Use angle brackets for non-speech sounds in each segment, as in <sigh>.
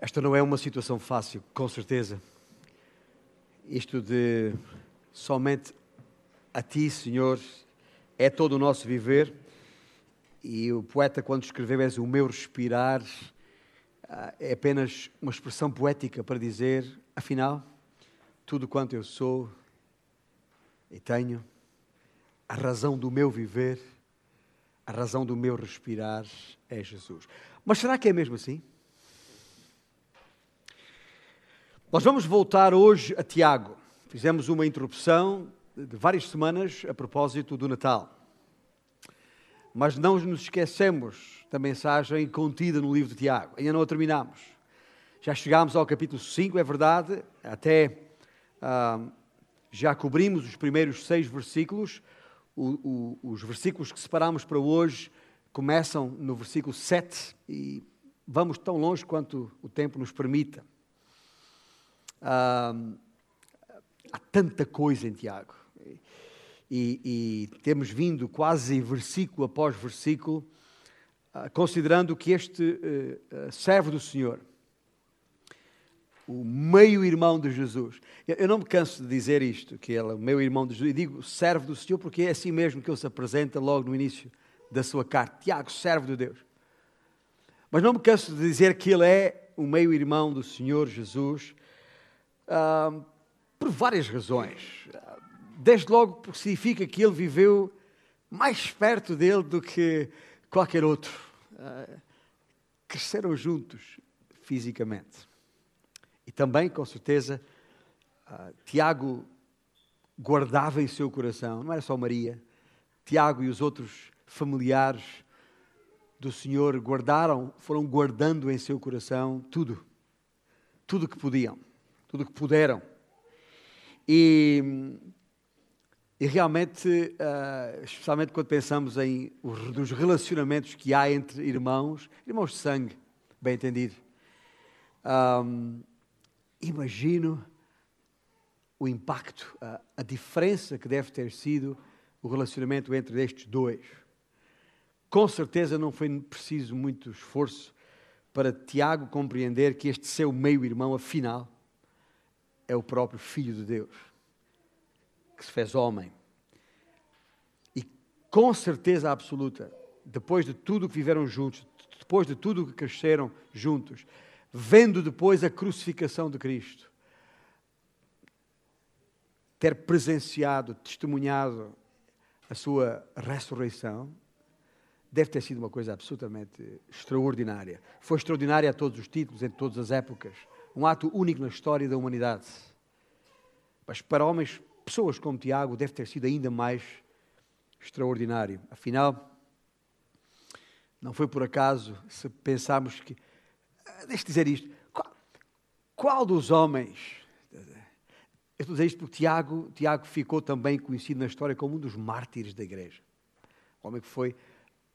Esta não é uma situação fácil, com certeza. Isto de somente a Ti, Senhor, é todo o nosso viver. E o poeta, quando escreveu És o meu respirar, ah, é apenas uma expressão poética para dizer, afinal, tudo quanto eu sou e tenho, a razão do meu viver, a razão do meu respirar é Jesus. Mas será que é mesmo assim? Nós vamos voltar hoje a Tiago. Fizemos uma interrupção de várias semanas a propósito do Natal. Mas não nos esquecemos da mensagem contida no livro de Tiago. Ainda não a terminamos. Já chegámos ao capítulo 5, é verdade, até ah, já cobrimos os primeiros seis versículos. O, o, os versículos que separamos para hoje começam no versículo 7 e vamos tão longe quanto o tempo nos permita. Ah, há tanta coisa em Tiago. E, e, temos vindo quase versículo após versículo, ah, considerando que este uh, servo do Senhor, o meio-irmão de Jesus, eu, não me canso de dizer isto, que ele é o meu irmão de Jesus, e digo servo do Senhor porque é assim mesmo que ele se apresenta logo no início da sua carta. Tiago, servo de Deus. Mas não me canso de dizer que ele é o meio-irmão do Senhor Jesus, por várias razões. Desde logo porque significa que ele viveu mais perto dele do que qualquer outro. Uh, cresceram juntos fisicamente. E também, com certeza, uh, Tiago guardava em seu coração, não era só Maria, Tiago e os outros familiares do Senhor guardaram, foram guardando em seu coração tudo, tudo que podiam tudo o que puderam. E, e realmente, uh, especialmente quando pensamos em os, nos relacionamentos que há entre irmãos, irmãos de sangue, bem entendido, um, imagino o impacto, uh, a diferença que deve ter sido o relacionamento entre estes dois. Com certeza não foi preciso muito esforço para Tiago compreender que este seu meio-irmão, afinal, é o próprio Filho de Deus, que se fez homem. E com certeza absoluta, depois de tudo o que viveram juntos, depois de tudo o que cresceram juntos, vendo depois a crucificação de Cristo, ter presenciado, testemunhado a sua ressurreição, deve ter sido uma coisa absolutamente extraordinária. Foi extraordinária a todos os títulos, em todas as épocas um ato único na história da humanidade. Mas para homens, pessoas como Tiago, deve ter sido ainda mais extraordinário. Afinal, não foi por acaso se pensarmos que. Ah, deixe dizer isto. Qual, qual, dos homens. Eu estou a dizer isto porque Tiago, Tiago ficou também conhecido na história como um dos mártires da igreja. Um homem que foi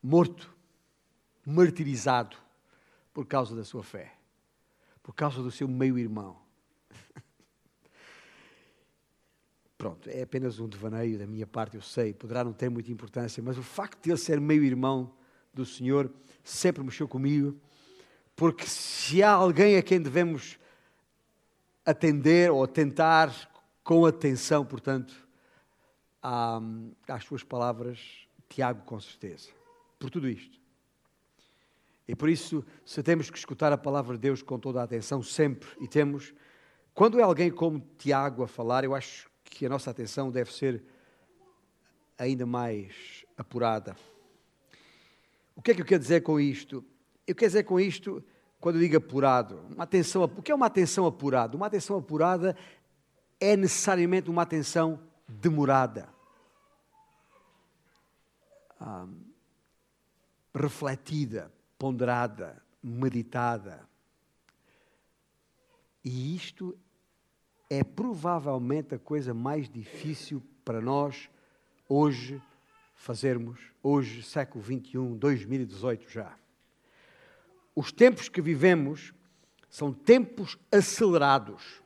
morto, martirizado por causa da sua fé por causa do seu meio-irmão. <laughs> Pronto, é apenas um devaneio da minha parte, eu sei, poderá não ter muita importância, mas o facto de ele ser meio-irmão do Senhor sempre mexeu comigo, porque se há alguém a quem devemos atender ou tentar com atenção, portanto, às suas palavras, Tiago, com certeza, por tudo isto. E por isso, se temos que escutar a palavra de Deus com toda a atenção, sempre, e temos, quando é alguém como Tiago a falar, eu acho que a nossa atenção deve ser ainda mais apurada. O que é que eu quero dizer com isto? Eu quero dizer com isto, quando eu digo apurado, uma atenção, o que é uma atenção apurada? Uma atenção apurada é necessariamente uma atenção demorada. Ah, refletida, ponderada, meditada. E isto é provavelmente a coisa mais difícil para nós hoje fazermos, hoje, século XXI, 2018 já. Os tempos que vivemos são tempos acelerados.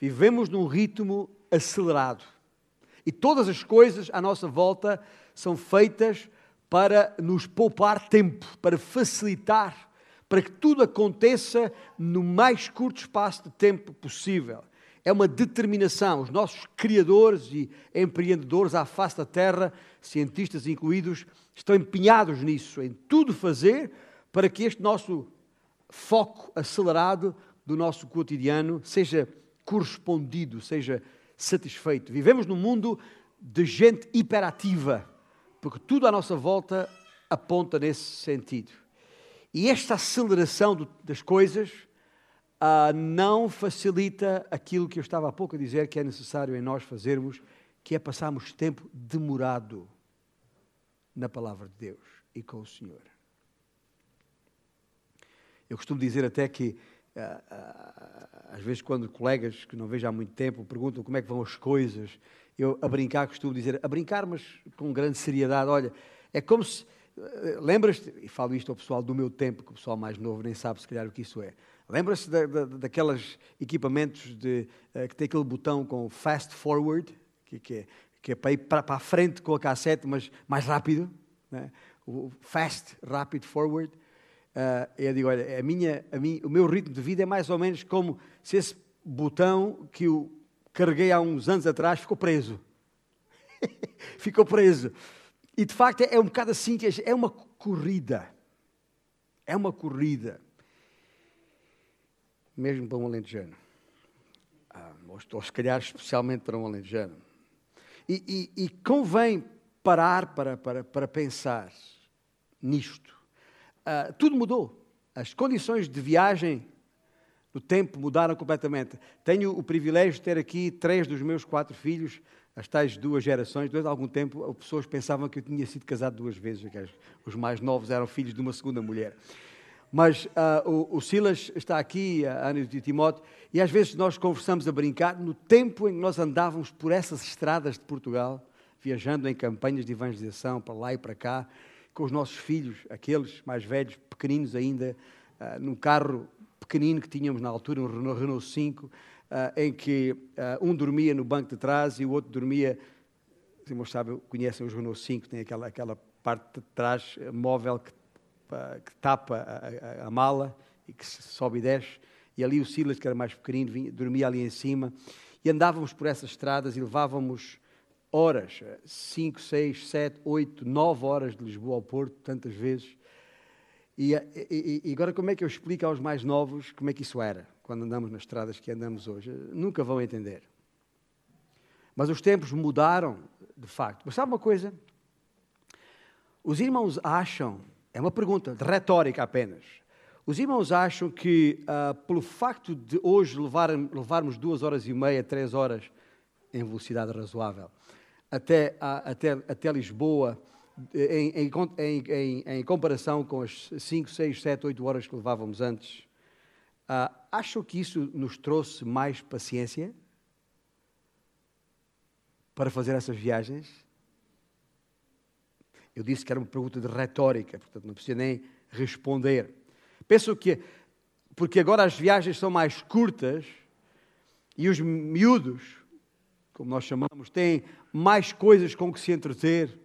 Vivemos num ritmo acelerado. E todas as coisas à nossa volta são feitas para nos poupar tempo, para facilitar, para que tudo aconteça no mais curto espaço de tempo possível. É uma determinação. Os nossos criadores e empreendedores à face da terra, cientistas incluídos, estão empenhados nisso, em tudo fazer para que este nosso foco acelerado do nosso cotidiano seja correspondido, seja satisfeito. Vivemos num mundo de gente hiperativa, porque tudo à nossa volta aponta nesse sentido. E esta aceleração do, das coisas uh, não facilita aquilo que eu estava há pouco a dizer que é necessário em nós fazermos, que é passarmos tempo demorado na palavra de Deus e com o Senhor. Eu costumo dizer até que, uh, uh, às vezes, quando colegas que não vejo há muito tempo perguntam como é que vão as coisas, eu a brincar costumo dizer, a brincar, mas com grande seriedade, olha, é como se. Lembras-te, e falo isto ao pessoal do meu tempo, que o pessoal mais novo nem sabe se calhar o que isso é. Lembra-se da, da, daqueles equipamentos de, uh, que tem aquele botão com fast forward, que, que, é, que é para ir para, para a frente com a cassete, mas mais rápido, né? o fast, rapid forward. Uh, eu digo, olha, a minha, a minha, o meu ritmo de vida é mais ou menos como se esse botão que eu carreguei há uns anos atrás ficou preso. <laughs> ficou preso. E de facto é um bocado assim, é uma corrida. É uma corrida mesmo para um alentejano. Ah, ou se calhar especialmente para um alentejano. E, e, e convém parar para, para, para pensar nisto. Ah, tudo mudou. As condições de viagem no tempo mudaram completamente. Tenho o privilégio de ter aqui três dos meus quatro filhos, as tais duas gerações. Durante algum tempo, as pessoas pensavam que eu tinha sido casado duas vezes. Os mais novos eram filhos de uma segunda mulher. Mas uh, o, o, Silas está aqui, a Ana e Timóteo, e às vezes nós conversamos a brincar no tempo em que nós andávamos por essas estradas de Portugal, viajando em campanhas de evangelização para lá e para cá, com os nossos filhos, aqueles mais velhos, pequeninos ainda, uh, num carro pequenino que tínhamos na altura, um Renault, Renault 5, uh, em que um dormia no banco de trás e o outro dormia, os irmãos sabem, conhecem os Renault 5, tem aquela, aquela parte de trás móvel que que tapa a, a, a, mala e que sobe e desce. E ali o Silas, que era mais pequenino, vinha, dormia ali em cima. E andávamos por essas estradas e levávamos horas 5, 6, 7, 8, 9 horas de Lisboa ao Porto, tantas vezes. E, e, e, agora, como é que eu explico aos mais novos como é que isso era, quando andamos nas estradas que andamos hoje? Nunca vão entender. Mas os tempos mudaram, de facto. Mas sabe uma coisa? Os irmãos acham é uma pergunta de retórica apenas. Os irmãos acham que, uh, pelo facto de hoje levar, levarmos duas horas e meia, três horas, em velocidade razoável, até, uh, até, até Lisboa, em, em, em, em, comparação com as 5, 6, 7, 8 horas que levávamos antes, uh, acham que isso nos trouxe mais paciência para fazer essas viagens? Eu disse que era uma pergunta de retórica, portanto não precisa nem responder. Penso que, porque agora as viagens são mais curtas e os miúdos, como nós chamamos, têm mais coisas com que se entreter.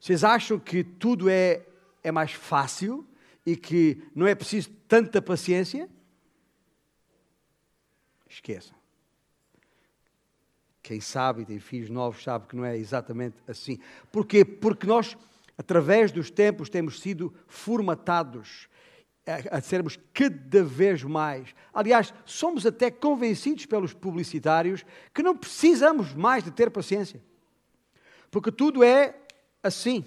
Vocês acham que tudo é, é mais fácil e que não é preciso tanta paciência? Esqueçam. Quem sabe e tem filhos novos sabe que não é exatamente assim. Porquê? Porque nós, através dos tempos, temos sido formatados a, a sermos cada vez mais. Aliás, somos até convencidos pelos publicitários que não precisamos mais de ter paciência. Porque tudo é assim.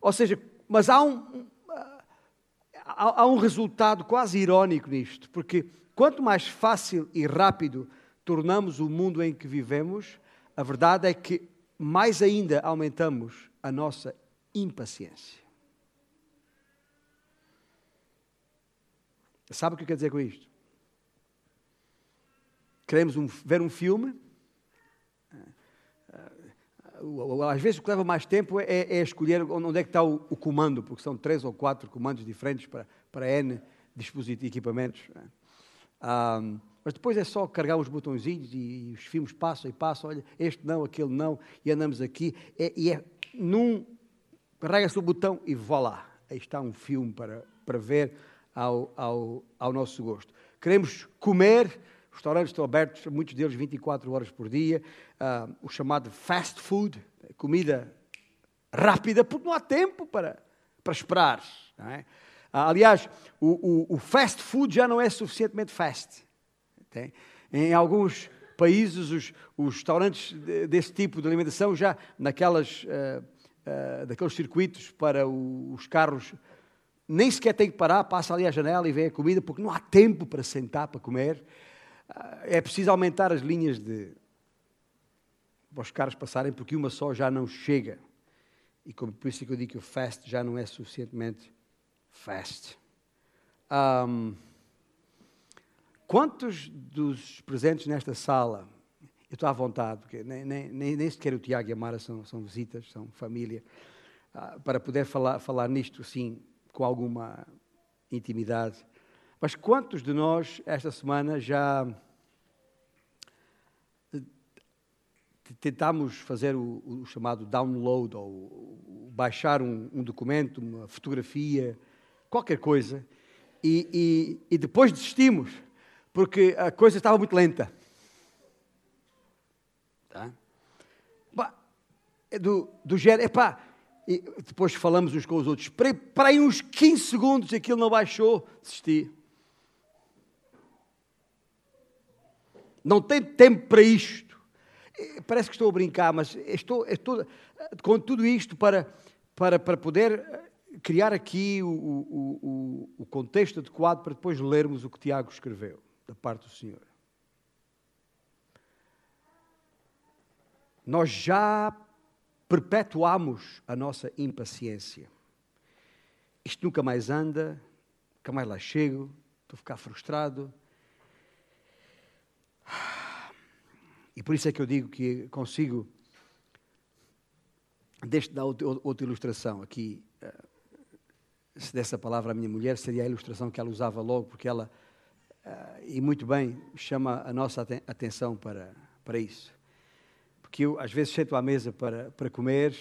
Ou seja, mas há um, há, há um resultado quase irónico nisto, porque quanto mais fácil e rápido tornamos o mundo em que vivemos, a verdade é que mais ainda aumentamos a nossa impaciência. Sabe o que eu quero dizer com isto? Queremos um, ver um filme. Às vezes o que leva mais tempo é, é escolher onde é que está o, o, comando, porque são três ou quatro comandos diferentes para, para N dispositivos e equipamentos. Um, mas depois é só carregar os botõezinhos e, os filmes passam e passam, olha, este não, aquele não, e andamos aqui. É, e é num. Carrega-se o botão e vá lá. aí está um filme para, para ver ao, ao, ao nosso gosto. Queremos comer, os restaurantes estão abertos, muitos deles 24 horas por dia, uh, o chamado fast food, comida rápida, porque não há tempo para, para esperar. É? Uh, aliás, o, o, o, fast food já não é suficientemente fast. Okay? Em alguns países, os, os restaurantes desse tipo de alimentação já naquelas, uh, daqueles circuitos para o, os carros nem sequer tem que parar, passa ali à janela e vê a comida, porque não há tempo para sentar para comer. É preciso aumentar as linhas de para os carros passarem, porque uma só já não chega. E como, por isso é que eu digo que o fast já não é suficientemente fast. Um, Quantos dos presentes nesta sala, eu estou à vontade, porque nem, nem, nem sequer o Tiago e a Mara são, são visitas, são família, uh, para poder falar, falar nisto assim, com alguma intimidade. Mas quantos de nós, esta semana, já tentámos fazer o, o chamado download, ou baixar um, um, documento, uma fotografia, qualquer coisa, e, e, e depois desistimos porque a coisa estava muito lenta. Tá? É do, do género, epá, e depois falamos uns com os outros, para aí uns 15 segundos aquilo não baixou, desisti. Não tem tempo para isto. Parece que estou a brincar, mas estou, estou com tudo isto para, para, para poder criar aqui o, o, o, o contexto adequado para depois lermos o que Tiago escreveu da parte do Senhor. Nós já perpetuamos a nossa impaciência. Isto nunca mais anda, nunca mais lá chego, estou a ficar frustrado. E por isso é que eu digo que consigo. Deixe dar outra ilustração aqui. Eh, se desse a palavra à minha mulher, seria a ilustração que ela usava logo, porque ela Uh, e muito bem, chama a nossa atenção para, para isso. Porque eu, às vezes, sento à mesa para, para comer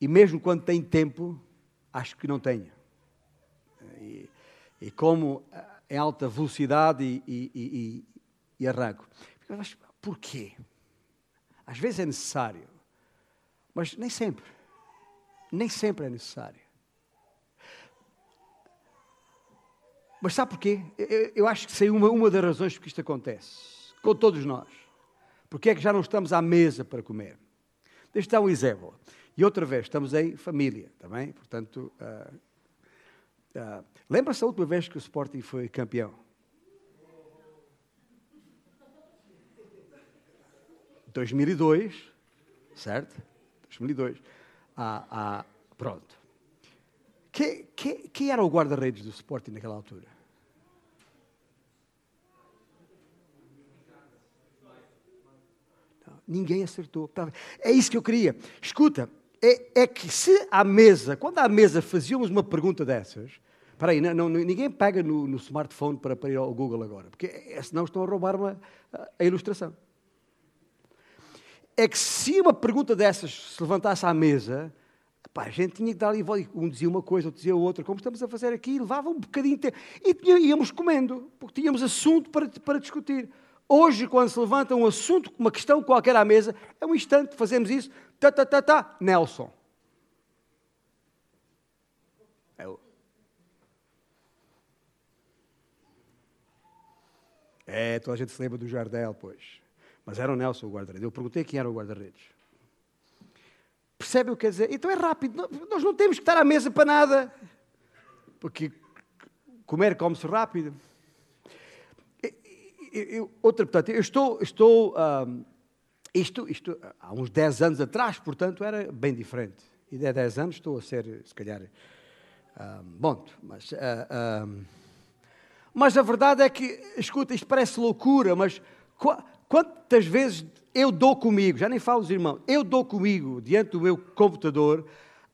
e, mesmo quando tenho tempo, acho que não tenho. E, e como em alta velocidade e, e, e, arranco. Mas porquê? Às vezes é necessário, mas nem sempre. Nem sempre é necessário. Mas sabe porquê? Eu acho que sei uma, uma das razões por que isto acontece, com todos nós. Porque é que já não estamos à mesa para comer? Deixa dar um exemplo. E outra vez, estamos em família, também. Portanto, uh, uh, lembra-se a última vez que o Sporting foi campeão? 2002, certo? 2002. Ah, ah, pronto. Quem, quem, quem era o guarda-redes do Sporting naquela altura? Não, ninguém acertou. É isso que eu queria. Escuta, é, é, que se à mesa, quando à mesa fazíamos uma pergunta dessas, para aí, não, não, ninguém pega no, no, smartphone para, para ir ao Google agora, porque é, senão estão a roubar-me a, a ilustração. É que se uma pergunta dessas se levantasse à mesa, Pá, a gente tinha que dar ali, um dizia uma coisa, outro dizia outra, como estamos a fazer aqui, levava um bocadinho de tempo. E íamos comendo, porque tínhamos assunto para, para discutir. Hoje, quando se levanta um assunto, uma questão qualquer à mesa, é um instante, fazemos isso, tá, tá, tá, tá, Nelson. É, é, toda a gente se lembra do Jardel, pois. Mas era o Nelson o guarda-redes. Eu perguntei quem era o guarda-redes. Percebe o que quer dizer? Então é rápido. Nós não temos que estar à mesa para nada. Porque comer come-se rápido. Eu, outra, portanto, eu estou, estou um, isto, isto, há uns 10 anos atrás, portanto, era bem diferente. E há 10 anos estou a ser, se calhar, um, bom, mas, uh, um, mas a verdade é que, escuta, isto parece loucura, mas quantas vezes eu dou comigo, já nem falo dos irmãos, eu dou comigo diante do meu computador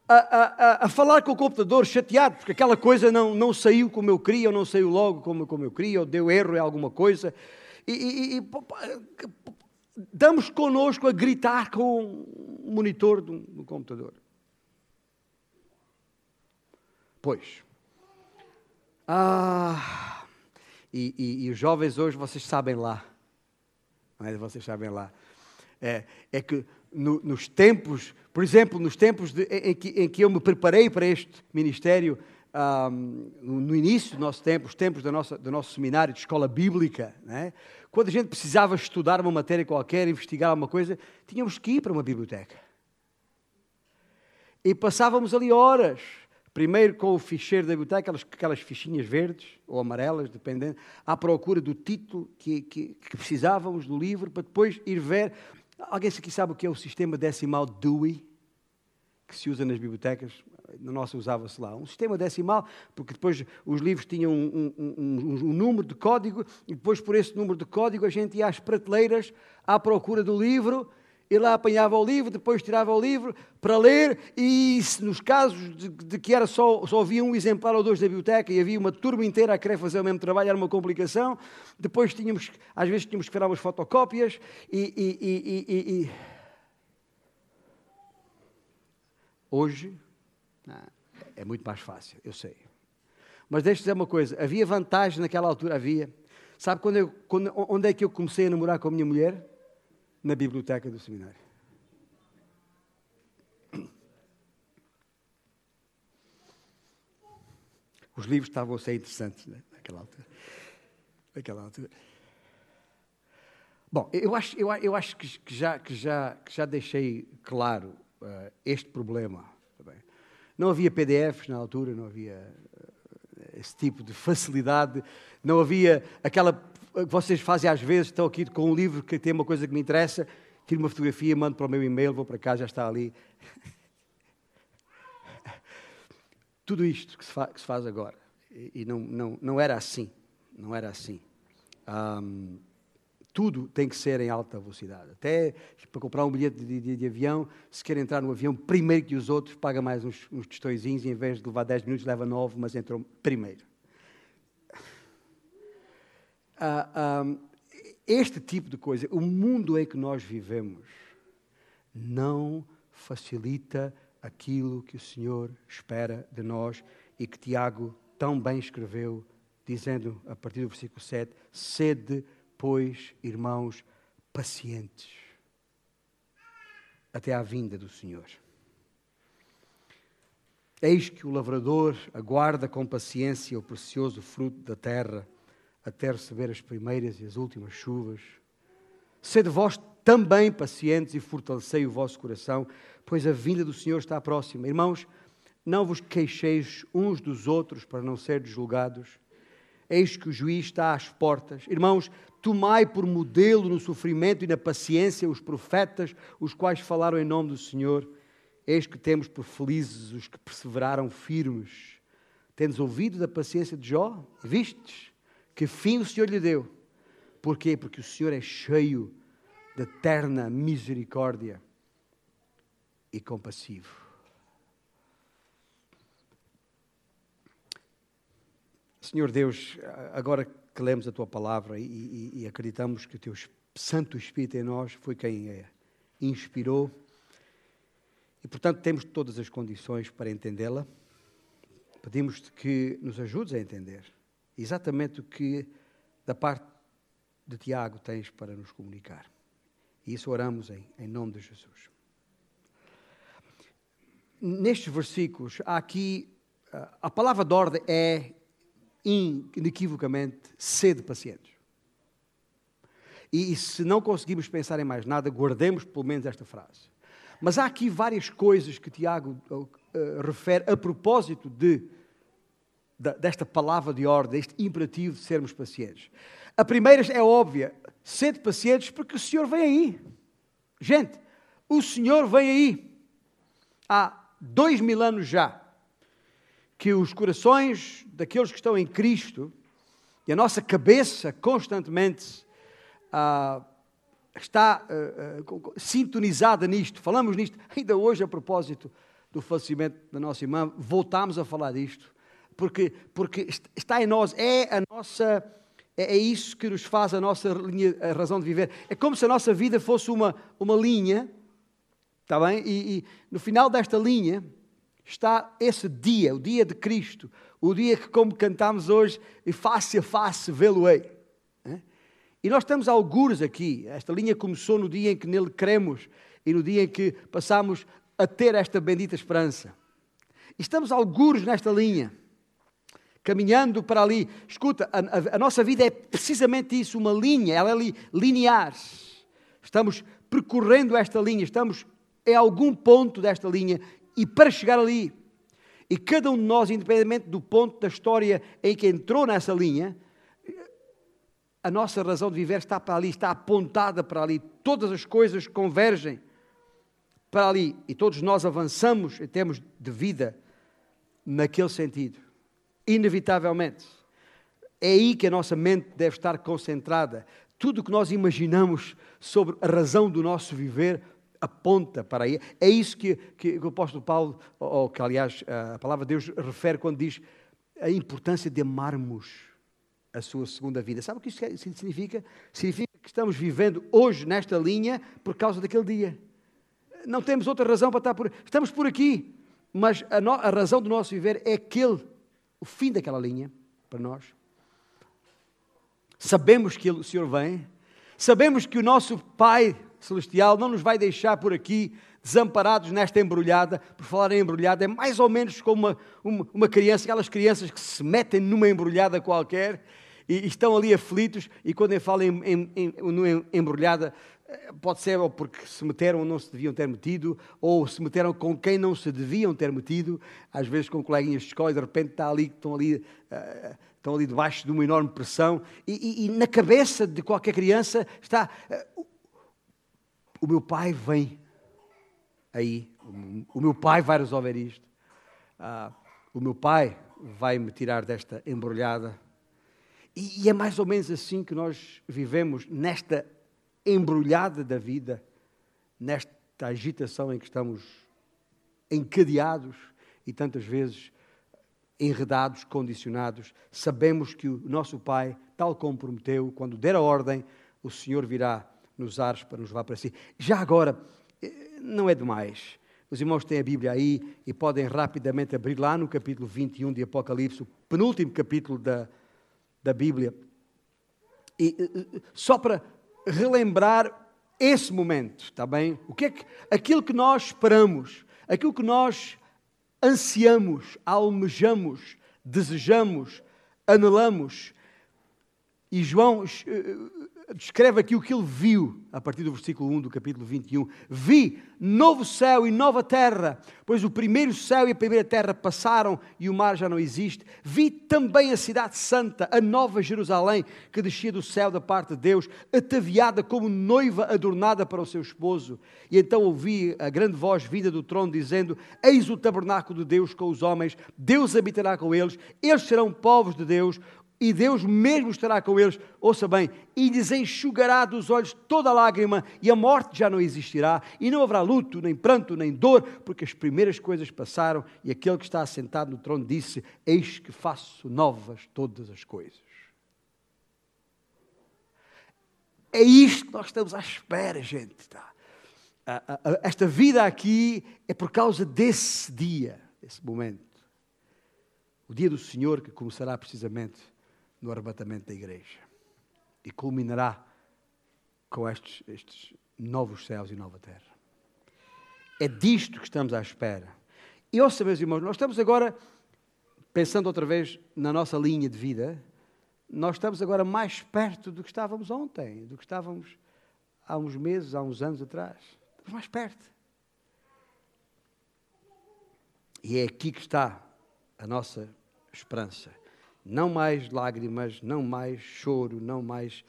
a, a, a, falar com o computador chateado, porque aquela coisa não, não saiu como eu queria, ou não saiu logo como, como eu queria, ou deu erro em alguma coisa. E, e, e damos connosco a gritar com o monitor do, do computador. Pois. Ah, e, e, e os jovens hoje, vocês sabem lá. Mas vocês sabem lá. É, é que no, nos tempos, por exemplo, nos tempos de, em, que, em, que, eu me preparei para este ministério, no início do nosso tempo, os tempos da nossa, do nosso seminário de escola bíblica, né? quando a gente precisava estudar uma matéria qualquer, investigar alguma coisa, tínhamos que ir para uma biblioteca. E passávamos ali horas, primeiro com o ficheiro da biblioteca, aquelas, aquelas fichinhas verdes ou amarelas, dependendo, à procura do título que, que, que precisávamos do livro, para depois ir ver. Alguém aqui sabe o que é o sistema decimal Dewey? Que se usa nas bibliotecas, na nossa usava-se lá. Um sistema decimal, porque depois os livros tinham um, um, um, um, número de código, e depois por esse número de código a gente ia às prateleiras à procura do livro, e lá apanhava o livro, depois tirava o livro para ler, e nos casos de, de, que era só, só havia um exemplar ou dois da biblioteca e havia uma turma inteira a querer fazer o mesmo trabalho, era uma complicação. Depois tínhamos, às vezes tínhamos que tirar umas fotocópias e, e, e, e Hoje é muito mais fácil, eu sei. Mas deixa-te dizer uma coisa: havia vantagem naquela altura, havia. Sabe quando eu, quando, onde é que eu comecei a namorar com a minha mulher? Na biblioteca do seminário. Os livros estavam a ser interessantes né? naquela altura. Naquela altura. Bom, eu acho, eu, eu acho que, que, já, que, já, que já deixei claro uh, este problema. Não havia PDFs na altura, não havia uh, esse tipo de facilidade, não havia aquela que vocês fazem às vezes, estão aqui com um livro que tem uma coisa que me interessa, tiro uma fotografia, mando para o meu e-mail, vou para casa, já está ali. <laughs> Tudo isto que se, faz, que se faz agora. E, não, não, não era assim. Não era assim. Um, tudo tem que ser em alta velocidade. Até para comprar um bilhete de, de, de, avião, se quer entrar no avião primeiro que os outros, paga mais uns, uns e em vez de levar 10 minutos, leva 9, mas entrou primeiro. Ah, este tipo de coisa, o mundo em que nós vivemos, não facilita aquilo que o Senhor espera de nós e que Tiago tão bem escreveu, dizendo a partir do versículo 7: sede pois, irmãos, pacientes até à vinda do Senhor. Eis que o lavrador aguarda com paciência o precioso fruto da terra, até receber as primeiras e as últimas chuvas. Sede vós também pacientes e fortalecei o vosso coração, pois a vinda do Senhor está próxima. Irmãos, não vos queixeis uns dos outros para não serdes julgados. Eis que o juiz está às portas. Irmãos, tomai por modelo no sofrimento e na paciência os profetas, os quais falaram em nome do Senhor. Eis que temos por felizes os que perseveraram firmes. Tendes ouvido da paciência de Jó? Vistes que fim o Senhor lhe deu? Porquê? Porque o Senhor é cheio de eterna misericórdia e compassivo. Senhor Deus, agora que lemos a tua palavra e, e, e, acreditamos que o teu Santo Espírito em nós foi quem é, inspirou e, portanto, temos todas as condições para entendê-la. Pedimos-te que nos ajudes a entender exatamente o que, da parte de Tiago, tens para nos comunicar. E isso oramos em, em nome de Jesus. Nestes versículos, há aqui, a palavra de ordem é inequivocamente, sede pacientes. E, e se não conseguimos pensar em mais nada, guardemos pelo menos esta frase. Mas há aqui várias coisas que Tiago uh, refere a propósito de, desta palavra de ordem, deste imperativo de sermos pacientes. A primeira é óbvia: sede pacientes porque o Senhor vem aí. Gente, o Senhor vem aí. Há dois mil anos já que os corações daqueles que estão em Cristo e a nossa cabeça constantemente ah, está ah, ah, sintonizada nisto. Falamos nisto ainda hoje a propósito do falecimento da nossa irmã, voltámos a falar disto, porque, porque está em nós, é a nossa. É, é isso que nos faz a nossa linha, a razão de viver. É como se a nossa vida fosse uma, uma linha, está bem? E, e no final desta linha, está esse dia, o dia de Cristo, o dia que, como cantamos hoje, face a face vê-lo-ei. E nós estamos algures aqui. Esta linha começou no dia em que nele cremos e no dia em que passamos a ter esta bendita esperança. E estamos algures nesta linha, caminhando para ali. Escuta, a, a, a nossa vida é precisamente isso, uma linha, ela é ali, linear. Estamos percorrendo esta linha, estamos em algum ponto desta linha e para chegar ali. E cada um de nós, independentemente do ponto da história em que entrou nessa linha, a nossa razão de viver está para ali, está apontada para ali. Todas as coisas convergem para ali e todos nós avançamos em termos de vida naquele sentido. Inevitavelmente. É aí que a nossa mente deve estar concentrada. Tudo o que nós imaginamos sobre a razão do nosso viver aponta para aí. É isso que, que, o apóstolo Paulo, ou que aliás a palavra de Deus refere quando diz a importância de amarmos a sua segunda vida. Sabe o que isso significa? Significa que estamos vivendo hoje nesta linha por causa daquele dia. Não temos outra razão para estar por. Estamos por aqui, mas a, no... a razão do nosso viver é aquele, o fim daquela linha para nós. Sabemos que o Senhor vem, sabemos que o nosso Pai Celestial não nos vai deixar por aqui desamparados nesta embrulhada. Por falar em embrulhada, é mais ou menos como uma, uma, uma criança, aquelas crianças que se metem numa embrulhada qualquer e, estão ali aflitos, e quando eu falo em, em, em, embrulhada, eh, pode ser ou porque se meteram ou não se deviam ter metido, ou se meteram com quem não se deviam ter metido, às vezes com coleguinhas de escola, e de repente está ali, estão ali, uh, estão ali debaixo de uma enorme pressão, e, e, e na cabeça de qualquer criança está: uh, o meu pai vem aí, o, meu pai vai resolver isto, uh, o meu pai vai me tirar desta embrulhada. E, e é mais ou menos assim que nós vivemos nesta embrulhada da vida, nesta agitação em que estamos encadeados e tantas vezes enredados, condicionados. Sabemos que o nosso Pai, tal como prometeu, quando der a ordem, o Senhor virá nos ares para nos levar para si. Já agora, eh, não é demais. Os irmãos têm a Bíblia aí e podem rapidamente abrir lá no capítulo 21 de Apocalipse, o penúltimo capítulo da, da Bíblia. E, só para relembrar esse momento, está bem? O que é que, aquilo que nós esperamos, aquilo que nós ansiamos, almejamos, desejamos, anelamos. E João descreve aqui o que ele viu, a partir do versículo 1 do capítulo 21. Vi novo céu e nova terra, pois o primeiro céu e a primeira terra passaram e o mar já não existe. Vi também a cidade santa, a nova Jerusalém, que descia do céu da parte de Deus, ataviada como noiva adornada para o seu esposo. E então ouvi a grande voz vinda do trono dizendo: Eis o tabernáculo de Deus com os homens, Deus habitará com eles, eles serão povos de Deus e Deus mesmo estará com eles, ouça bem, e lhes enxugará dos olhos toda lágrima, e a morte já não existirá, e não haverá luto, nem pranto, nem dor, porque as primeiras coisas passaram, e aquele que está assentado no trono disse: Eis que faço novas todas as coisas. É isto que nós estamos à espera, gente. Tá? Esta vida aqui é por causa desse dia, desse momento. O dia do Senhor que começará precisamente no arrebatamento da igreja. E culminará com estes, estes novos céus e nova terra. É disto que estamos à espera. E ouça, meus irmãos, nós estamos agora, pensando outra vez na nossa linha de vida, nós estamos agora mais perto do que estávamos ontem, do que estávamos há uns meses, há uns anos atrás. Estamos mais perto. E é aqui que está a nossa esperança. Não mais lágrimas, não mais choro, não mais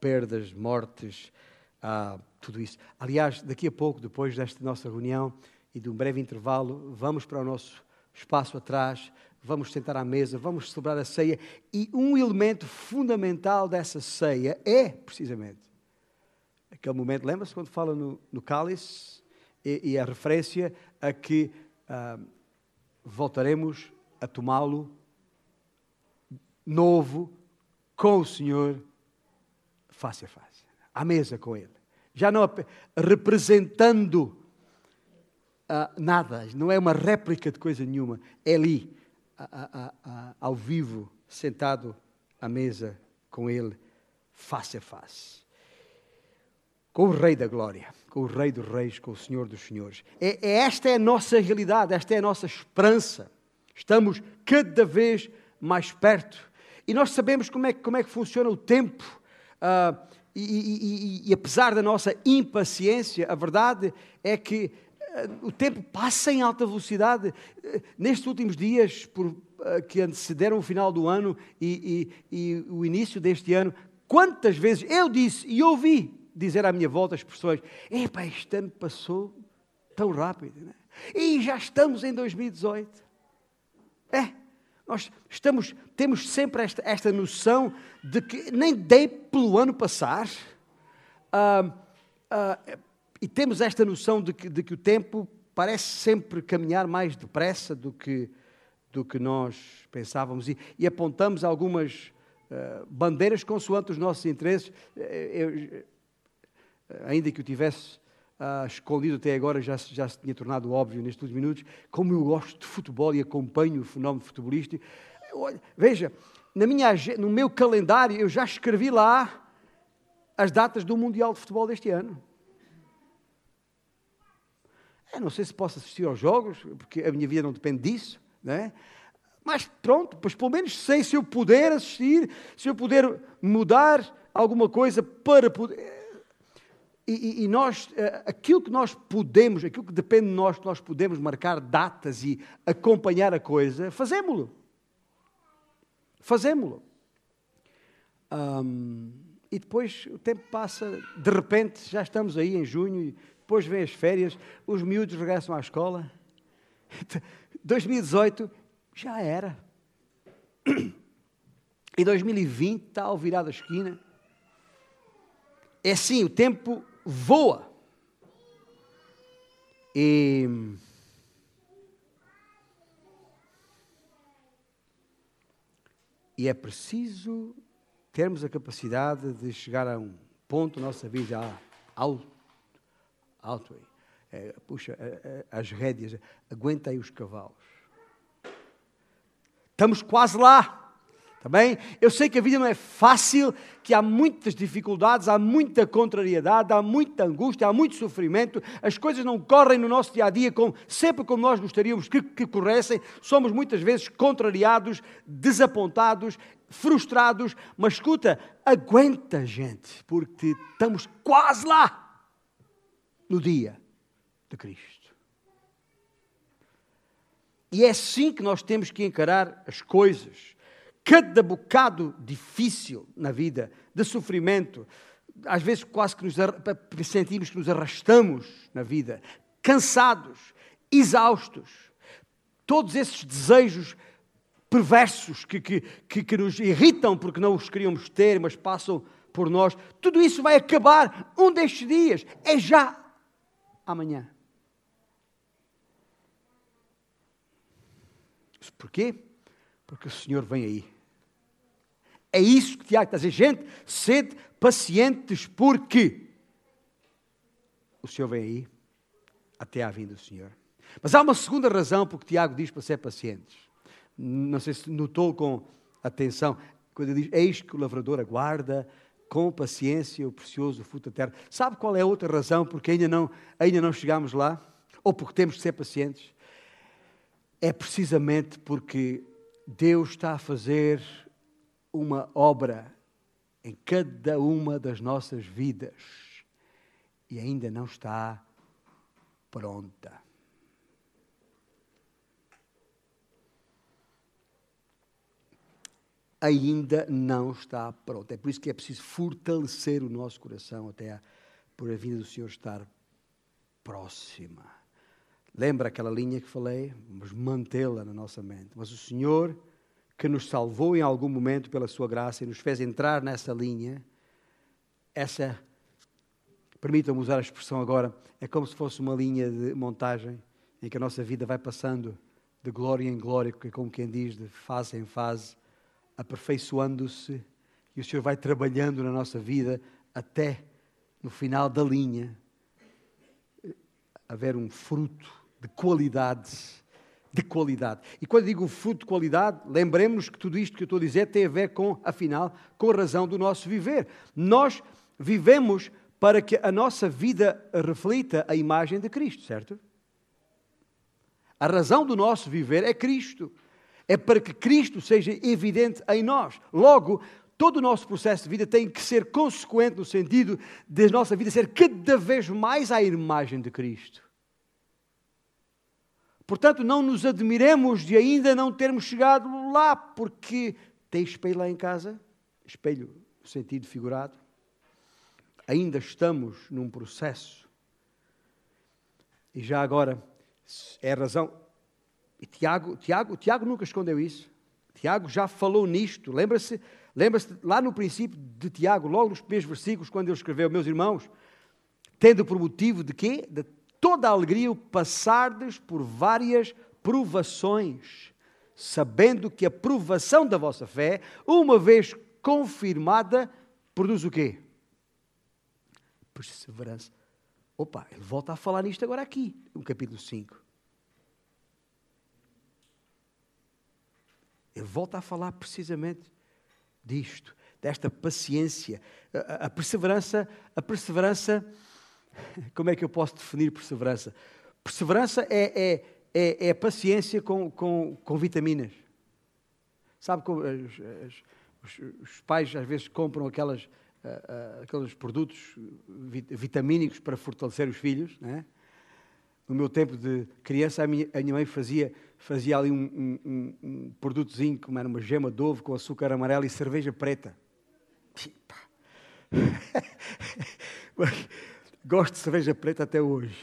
perdas, mortes, ah, tudo isso. Aliás, daqui a pouco, depois desta nossa reunião e de um breve intervalo, vamos para o nosso espaço atrás, vamos sentar à mesa, vamos celebrar a ceia. E um elemento fundamental dessa ceia é, precisamente, aquele momento, lembra-se quando fala no, no cálice e, e, a referência a que ah, voltaremos a tomá-lo novo com o Senhor, face a face, à mesa com Ele. Já não representando uh, nada, não é uma réplica de coisa nenhuma. É ali, ao vivo, sentado à mesa com Ele, face a face. Com o Rei da Glória, com o Rei dos Reis, com o Senhor dos Senhores. É, é, esta é a nossa realidade, esta é a nossa esperança. Estamos cada vez mais perto. E nós sabemos como é, como é que funciona o tempo. Uh, e, e, e, e, apesar da nossa impaciência, a verdade é que uh, o tempo passa em alta velocidade. Uh, nestes últimos dias, por, uh, que antecederam o final do ano e, o início deste ano, quantas vezes eu disse e ouvi dizer à minha volta as expressões: Epá, este ano passou tão rápido, né? e já estamos em 2018. É. Nós estamos, temos sempre esta, esta noção de que nem dei pelo ano passar, uh, e temos esta noção de que, de que, o tempo parece sempre caminhar mais depressa do que, do que nós pensávamos, e, e apontamos algumas uh, bandeiras consoante os nossos interesses. Eu, ainda que eu tivesse uh, escondido até agora, já, já se tinha tornado óbvio nestes últimos minutos, como eu gosto de futebol e acompanho o fenómeno futebolístico. Olha, veja, na minha, no meu calendário eu já escrevi lá as datas do Mundial de Futebol deste ano. Eu não sei se posso assistir aos jogos, porque a minha vida não depende disso, não é? Mas pronto, pois pelo menos sei se eu puder assistir, se eu puder mudar alguma coisa para poder. E, e, nós, eh, aquilo que nós podemos, aquilo que depende de nós, que nós podemos marcar datas e acompanhar a coisa, fazemos-lo. Fazemos-lo. E depois o tempo passa, de repente já estamos aí em junho, e depois vêm as férias, os miúdos regressam à escola. <laughs> 2018 já era. <clears throat> E 2020 está ao virar da esquina. É assim, o tempo voa. E E é preciso termos a capacidade de chegar a um ponto na nossa vida alto, alto é, puxa, é, é, as rédeas, aguenta aí os cavalos. Estamos quase lá. Também eu sei que a vida não é fácil, que há muitas dificuldades, há muita contrariedade, há muita angústia, há muito sofrimento. As coisas não correm no nosso dia a dia como, sempre como nós gostaríamos que, que corressem. Somos muitas vezes contrariados, desapontados, frustrados. Mas escuta, aguenta, gente, porque estamos quase lá no dia de Cristo. E é assim que nós temos que encarar as coisas cada bocado difícil na vida, de sofrimento, às vezes quase que nos sentimos que nos arrastamos na vida, cansados, exaustos, todos esses desejos perversos que, que, que, que nos irritam porque não os queríamos ter, mas passam por nós, tudo isso vai acabar um destes dias, é já amanhã. Porquê? Porque o Senhor vem aí. É isso que Tiago está a dizer. Gente, sede pacientes, porque o Senhor vem aí até à vinda do Senhor. Mas há uma segunda razão porque Tiago diz para ser pacientes. Não sei se notou com atenção, quando ele diz: Eis que o lavrador aguarda com paciência o precioso fruto da terra. Sabe qual é a outra razão porque ainda não, ainda não chegamos lá? Ou porque temos de ser pacientes? É precisamente porque Deus está a fazer uma obra em cada uma das nossas vidas e ainda não está pronta. Ainda não está pronta. É por isso que é preciso fortalecer o nosso coração até a, por a vinda do Senhor estar próxima. Lembra aquela linha que falei? Vamos mantê-la na nossa mente. Mas o Senhor que nos salvou em algum momento pela sua graça e nos fez entrar nessa linha, essa, permitam-me usar a expressão agora, é como se fosse uma linha de montagem em que a nossa vida vai passando de glória em glória, como quem diz, de fase em fase, aperfeiçoando-se, e o Senhor vai trabalhando na nossa vida até no final da linha haver um fruto de qualidade. De qualidade. E quando digo fruto de qualidade, lembremos que tudo isto que eu estou a dizer tem a ver com, afinal, com a razão do nosso viver. Nós vivemos para que a nossa vida reflita a imagem de Cristo, certo? A razão do nosso viver é Cristo. É para que Cristo seja evidente em nós. Logo, todo o nosso processo de vida tem que ser consequente no sentido de nossa vida ser cada vez mais à imagem de Cristo. Portanto, não nos admiremos de ainda não termos chegado lá, porque tem espelho lá em casa espelho no sentido figurado. Ainda estamos num processo. E já agora, é razão. E Tiago, Tiago, Tiago nunca escondeu isso. Tiago já falou nisto. Lembra-se lembra-se lá no princípio de Tiago, logo nos primeiros versículos, quando ele escreveu, meus irmãos, tendo por motivo de quê? De toda a alegria o passardes por várias provações, sabendo que a provação da vossa fé, uma vez confirmada, produz o quê? Perseverança. Opa, ele volta a falar nisto agora aqui, no capítulo 5. Ele volta a falar precisamente disto, desta paciência, a, a, perseverança, a perseverança, <laughs> como é que eu posso definir perseverança? Perseverança é, é, é, é paciência com, com, com vitaminas. Sabe como os, os, os pais às vezes compram aquelas uh, aqueles produtos vitamínicos para fortalecer os filhos. Né? No meu tempo de criança, a minha, a minha mãe fazia, fazia ali um, um, um, produtozinho, como era uma gema de ovo com açúcar amarelo e cerveja preta. <laughs> Gosto de cerveja preta até hoje.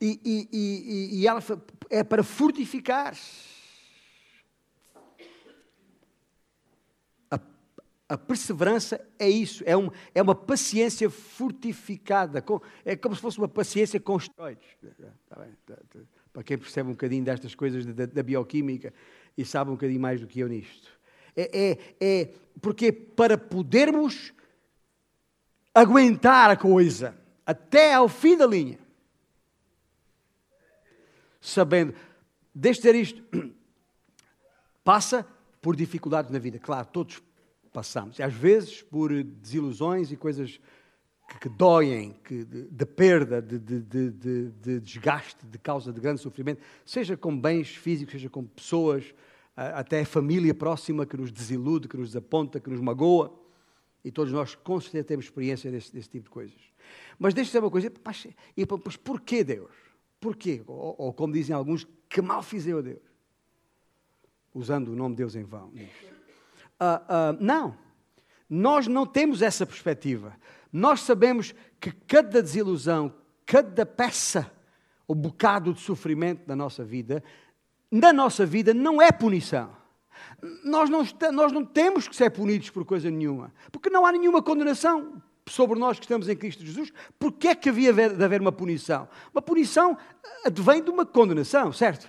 E, e, e, e ela é para fortificar. A perseverança é isso, é, é uma paciência fortificada, com, é como se fosse uma paciência com. Tá tá, tá, para quem percebe um bocadinho destas coisas da, da, bioquímica e sabe um bocadinho mais do que eu nisto. É, é, é porque para podermos aguentar a coisa até ao fim da linha, sabendo, deixe dizer isto, <clears throat> passa por dificuldades na vida. Claro, todos passamos. Às vezes por desilusões e coisas que, que doem, que, de, de perda, de, de, de, desgaste, de causa de grande sofrimento, seja com bens físicos, seja com pessoas, até a família próxima que nos desilude, que nos desaponta, que nos magoa. E todos nós, com certeza, temos experiência desse, desse tipo de coisas. Mas deixa-me dizer uma coisa, e, pois, porquê Deus? Porquê? Ou, ou, como dizem alguns, que mal fiz eu a Deus? Usando o nome de Deus em vão. Uh, uh, não, nós não temos essa perspectiva. Nós sabemos que cada desilusão, cada peça, o bocado de sofrimento da nossa vida, na nossa vida não é punição. Nós não, nós não temos que ser punidos por coisa nenhuma, porque não há nenhuma condenação sobre nós que estamos em Cristo Jesus. Porque é que havia de haver uma punição? Uma punição advém de uma condenação, certo?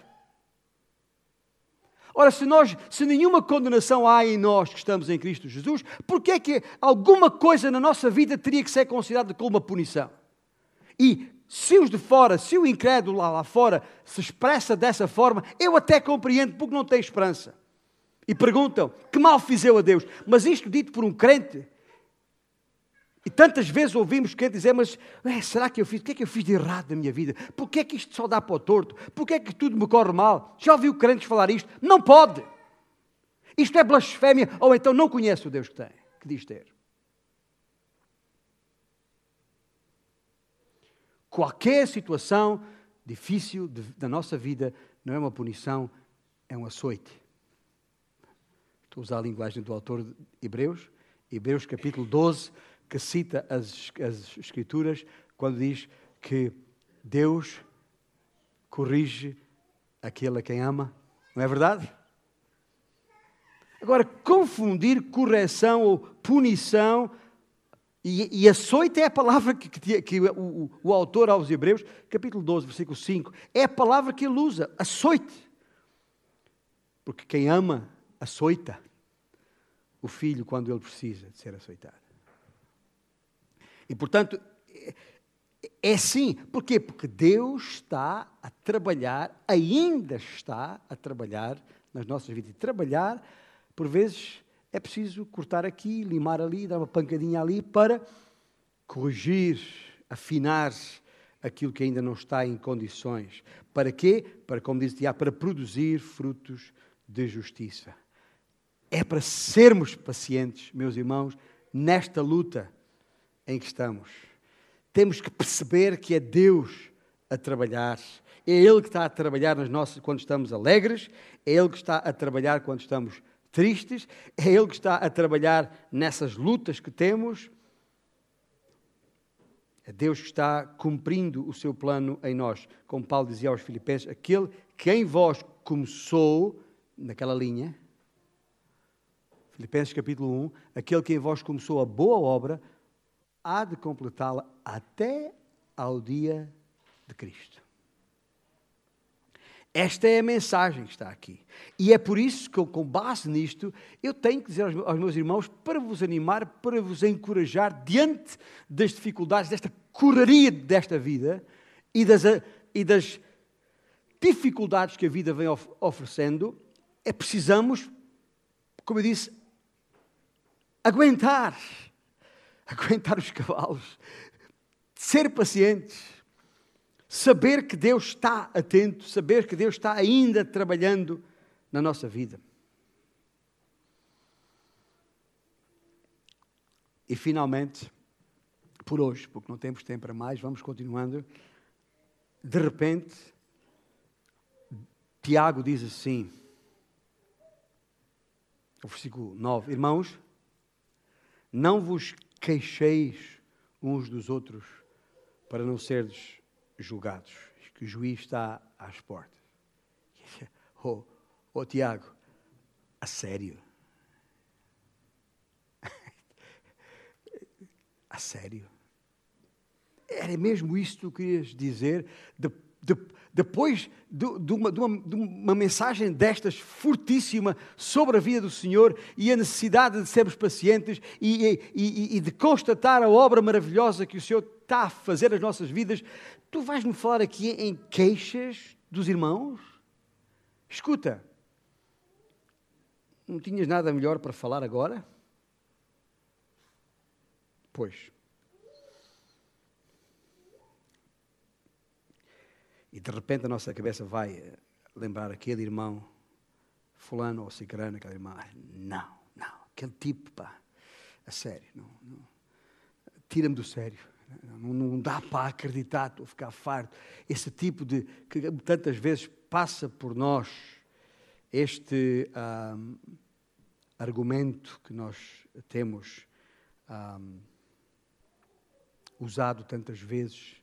Ora, se, nós, se nenhuma condenação há em nós que estamos em Cristo Jesus, por que é que alguma coisa na nossa vida teria que ser considerada como uma punição? E se os de fora, se o incrédulo lá, lá fora se expressa dessa forma, eu até compreendo porque não tem esperança. E perguntam, que mal fiz eu a Deus? Mas isto dito por um crente, e tantas vezes ouvimos quem dizer, mas é, será que eu fiz? O que é que eu fiz de errado na minha vida? Por que é que isto só dá para o torto? Por que é que tudo me corre mal? Já ouviu crentes falar isto? Não pode! Isto é blasfémia, ou então não conhece o Deus que tem, que diz ter. Qualquer situação difícil de, da nossa vida não é uma punição, é um açoite. Estou a usar a linguagem do autor de Hebreus, Hebreus capítulo 12, que cita as, as Escrituras quando diz que Deus corrige aquele a quem ama. Não é verdade? Agora, confundir correção ou punição, e, e açoite é a palavra que, que, que o, o, autor aos Hebreus, capítulo 12, versículo 5, é a palavra que ele usa, açoite. Porque quem ama, açoita o filho quando ele precisa de ser açoitado. E, portanto, É sim. Porquê? Porque Deus está a trabalhar, ainda está a trabalhar nas nossas vidas. E trabalhar, por vezes, é preciso cortar aqui, limar ali, dar uma pancadinha ali para corrigir, afinar aquilo que ainda não está em condições. Para quê? Para, como diz Tiago, para produzir frutos de justiça. É para sermos pacientes, meus irmãos, nesta luta em que estamos. Temos que perceber que é Deus a trabalhar. É Ele que está a trabalhar nas nossas, quando estamos alegres, é Ele que está a trabalhar quando estamos tristes, é Ele que está a trabalhar nessas lutas que temos. É Deus que está cumprindo o seu plano em nós. Como Paulo dizia aos Filipenses: aquele que em vós começou, naquela linha, Filipenses capítulo 1, aquele que em vós começou a boa obra, há de completá-la até ao dia de Cristo. Esta é a mensagem que está aqui. E é por isso que, com base nisto, eu tenho que dizer aos, meus irmãos para vos animar, para vos encorajar diante das dificuldades, desta correria desta vida e das, e das dificuldades que a vida vem of, oferecendo, é precisamos, como eu disse, aguentar, <laughs> aguentar os cavalos, ser pacientes saber que Deus está atento, saber que Deus está ainda trabalhando na nossa vida. E finalmente, por hoje, porque não temos tempo para mais, vamos continuando. De repente, Tiago diz assim, o versículo 9: Irmãos, não vos queixeis uns dos outros para não serdes julgados, que o juiz está às portas. <laughs> Oh, oh Tiago, a sério? <laughs> a sério? Era mesmo isso que tu querias dizer? De, de, depois de, de, uma, de, uma, de, uma, mensagem destas fortíssima sobre a vida do Senhor e a necessidade de sermos pacientes e, e, e de constatar a obra maravilhosa que o Senhor está a fazer nas nossas vidas, Tu vais-me falar aqui em queixas dos irmãos? Escuta, não tinhas nada melhor para falar agora? Pois. E de repente a nossa cabeça vai lembrar aquele irmão, fulano ou cicrano, aquela irmã. Não, não, aquele tipo, pá, a sério, não, não. tira-me do sério. Não, não dá para acreditar, estou a ficar farto. Esse tipo de. que tantas vezes passa por nós, este um, argumento que nós temos um, usado tantas vezes,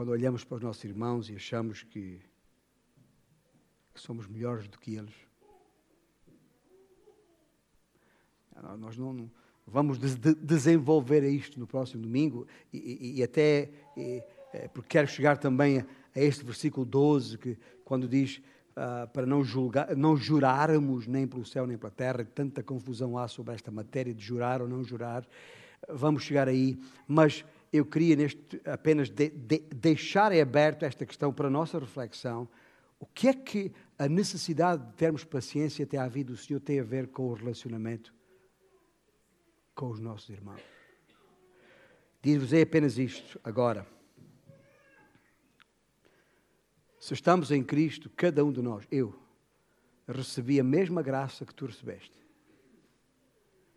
quando olhamos para os nossos irmãos e achamos que, que somos melhores do que eles. Nós não, não Vamos de desenvolver isto no próximo domingo e, e, e até e, é, porque quero chegar também a, a, este versículo 12, que quando diz uh, para não, julgar, não jurarmos nem pelo céu nem pela terra, tanta confusão há sobre esta matéria de jurar ou não jurar. Vamos chegar aí, mas eu queria neste, apenas de, de, deixar aberto esta questão para a nossa reflexão. O que é que a necessidade de termos paciência até à vida do Senhor tem a ver com o relacionamento com os nossos irmãos. Diz-vos apenas isto agora. Se estamos em Cristo, cada um de nós, eu, recebi a mesma graça que tu recebeste.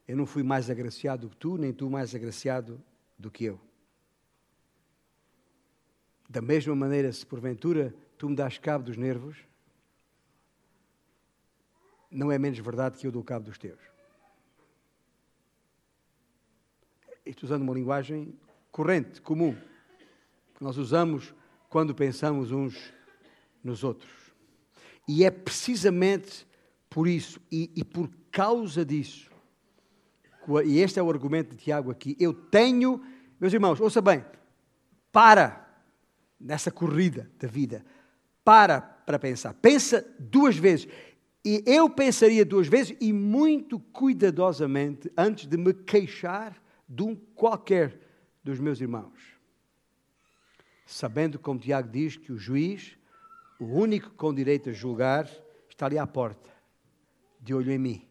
Eu não fui mais agraciado do que tu, nem tu mais agraciado do que eu. Da mesma maneira, se porventura tu me dás cabo dos nervos, não é menos verdade que eu dou cabo dos teus. Estou usando uma linguagem corrente, comum, que nós usamos quando pensamos uns nos outros. E é precisamente por isso e, e por causa disso, e este é o argumento de Tiago aqui, eu tenho, meus irmãos, ouça bem, para nessa corrida da vida, para para pensar. Pensa duas vezes. E eu pensaria duas vezes e muito cuidadosamente antes de me queixar de um qualquer dos meus irmãos. sabendo, como Tiago diz, que o juiz, o único com direito a julgar, está ali à porta, de olho em mim.